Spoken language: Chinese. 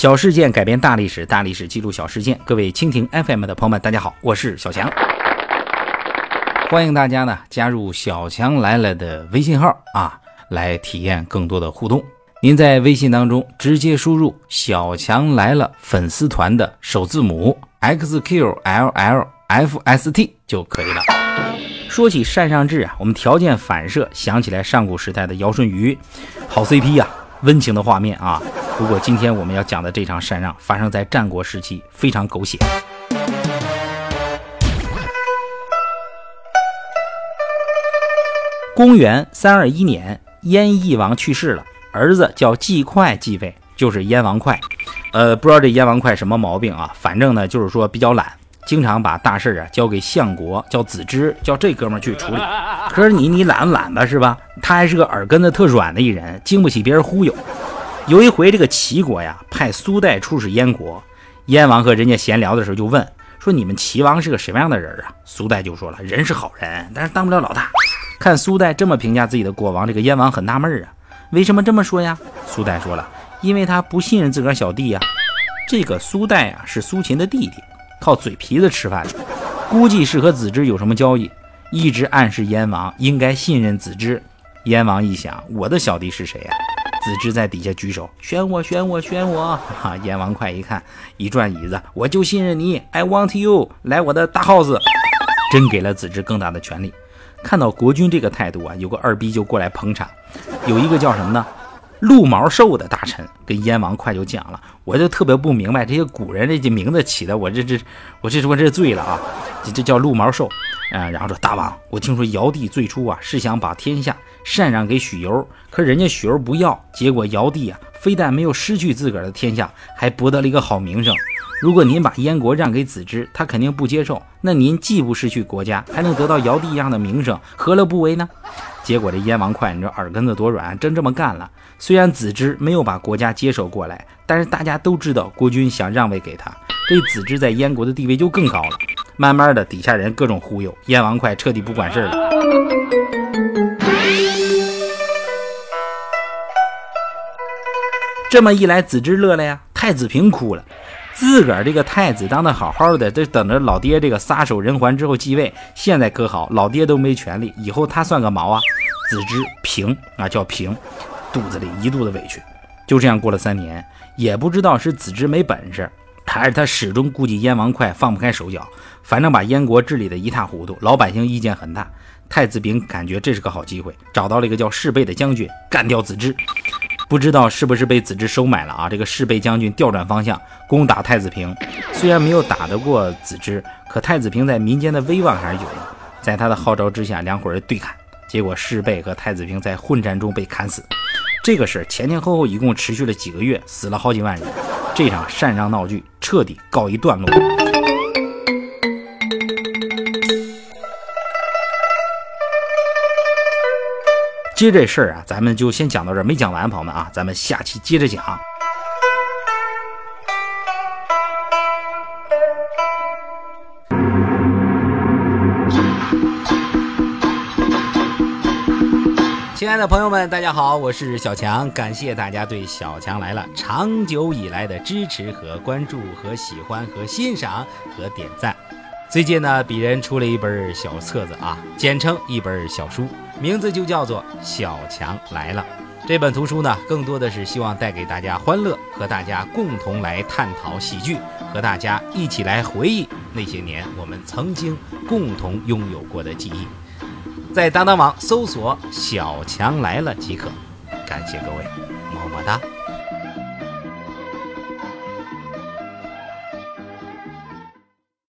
小事件改编大历史，大历史记录小事件。各位蜻蜓 FM 的朋友们，大家好，我是小强。欢迎大家呢加入小强来了的微信号啊，来体验更多的互动。您在微信当中直接输入“小强来了”粉丝团的首字母 xqllfst 就可以了。说起单尚志啊，我们条件反射想起来上古时代的尧舜禹，好 CP 呀，温情的画面啊。不过今天我们要讲的这场禅让发生在战国时期，非常狗血。公元三二一年，燕翼王去世了，儿子叫季快继位，就是燕王哙。呃，不知道这燕王哙什么毛病啊？反正呢，就是说比较懒，经常把大事啊交给相国，叫子之，叫这哥们儿去处理。可是你你懒不懒吧，是吧？他还是个耳根子特软的一人，经不起别人忽悠。有一回，这个齐国呀派苏代出使燕国，燕王和人家闲聊的时候就问说：“你们齐王是个什么样的人啊？”苏代就说了：“人是好人，但是当不了老大。”看苏代这么评价自己的国王，这个燕王很纳闷啊，为什么这么说呀？苏代说了：“因为他不信任自个儿小弟呀。”这个苏代啊是苏秦的弟弟，靠嘴皮子吃饭的，估计是和子之有什么交易，一直暗示燕王应该信任子之。燕王一想，我的小弟是谁呀？子之在底下举手，选我，选我，选我！哈，燕王哙一看，一转椅子，我就信任你，I want you，来我的大 house，真给了子之更大的权利。看到国君这个态度啊，有个二逼就过来捧场。有一个叫什么呢？鹿毛兽的大臣跟燕王哙就讲了，我就特别不明白这些古人这些名字起的，我这这我这我这醉了啊！这这叫鹿毛兽啊。然后说大王，我听说尧帝最初啊是想把天下。禅让给许攸，可人家许攸不要，结果尧帝啊，非但没有失去自个儿的天下，还博得了一个好名声。如果您把燕国让给子之，他肯定不接受。那您既不失去国家，还能得到尧帝一样的名声，何乐不为呢？结果这燕王哙，你这耳根子多软，真这么干了。虽然子之没有把国家接手过来，但是大家都知道国君想让位给他，这子之在燕国的地位就更高了。慢慢的，底下人各种忽悠，燕王哙彻底不管事儿了。这么一来，子之乐了呀，太子平哭了。自个儿这个太子当的好好的，这等着老爹这个撒手人寰之后继位。现在可好，老爹都没权利，以后他算个毛啊！子之平啊，叫平，肚子里一肚子委屈。就这样过了三年，也不知道是子之没本事，还是他始终顾忌燕王哙放不开手脚，反正把燕国治理的一塌糊涂，老百姓意见很大。太子平感觉这是个好机会，找到了一个叫士贝的将军，干掉子之。不知道是不是被子之收买了啊？这个士贝将军调转方向攻打太子平，虽然没有打得过子之，可太子平在民间的威望还是有的。在他的号召之下，两伙人对砍，结果士贝和太子平在混战中被砍死。这个事儿前前后后一共持续了几个月，死了好几万人。这场禅让闹剧彻底告一段落。接这事儿啊，咱们就先讲到这儿，没讲完，朋友们啊，咱们下期接着讲。亲爱的朋友们，大家好，我是小强，感谢大家对小强来了长久以来的支持和关注和喜欢和欣赏和点赞。最近呢，鄙人出了一本小册子啊，简称一本小书，名字就叫做《小强来了》。这本图书呢，更多的是希望带给大家欢乐，和大家共同来探讨喜剧，和大家一起来回忆那些年我们曾经共同拥有过的记忆。在当当网搜索“小强来了”即可。感谢各位，么么哒。